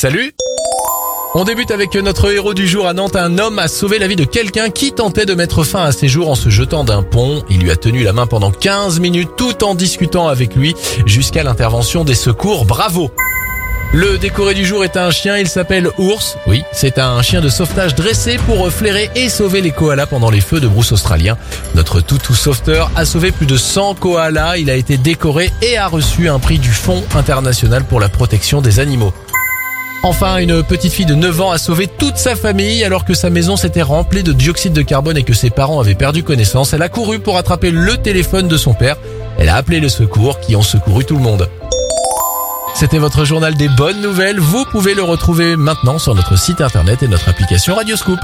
Salut on débute avec notre héros du jour à Nantes. Un homme a sauvé la vie de quelqu'un qui tentait de mettre fin à ses jours en se jetant d'un pont. Il lui a tenu la main pendant 15 minutes tout en discutant avec lui jusqu'à l'intervention des secours. Bravo le décoré du jour est un chien, il s'appelle Ours. Oui, c'est un chien de sauvetage dressé pour flairer et sauver les koalas pendant les feux de brousse australiens. Notre toutou sauveteur a sauvé plus de 100 koalas, il a été décoré et a reçu un prix du Fonds international pour la protection des animaux. Enfin, une petite fille de 9 ans a sauvé toute sa famille alors que sa maison s'était remplie de dioxyde de carbone et que ses parents avaient perdu connaissance. Elle a couru pour attraper le téléphone de son père. Elle a appelé le secours qui ont secouru tout le monde. C'était votre journal des bonnes nouvelles. Vous pouvez le retrouver maintenant sur notre site internet et notre application Radioscoop.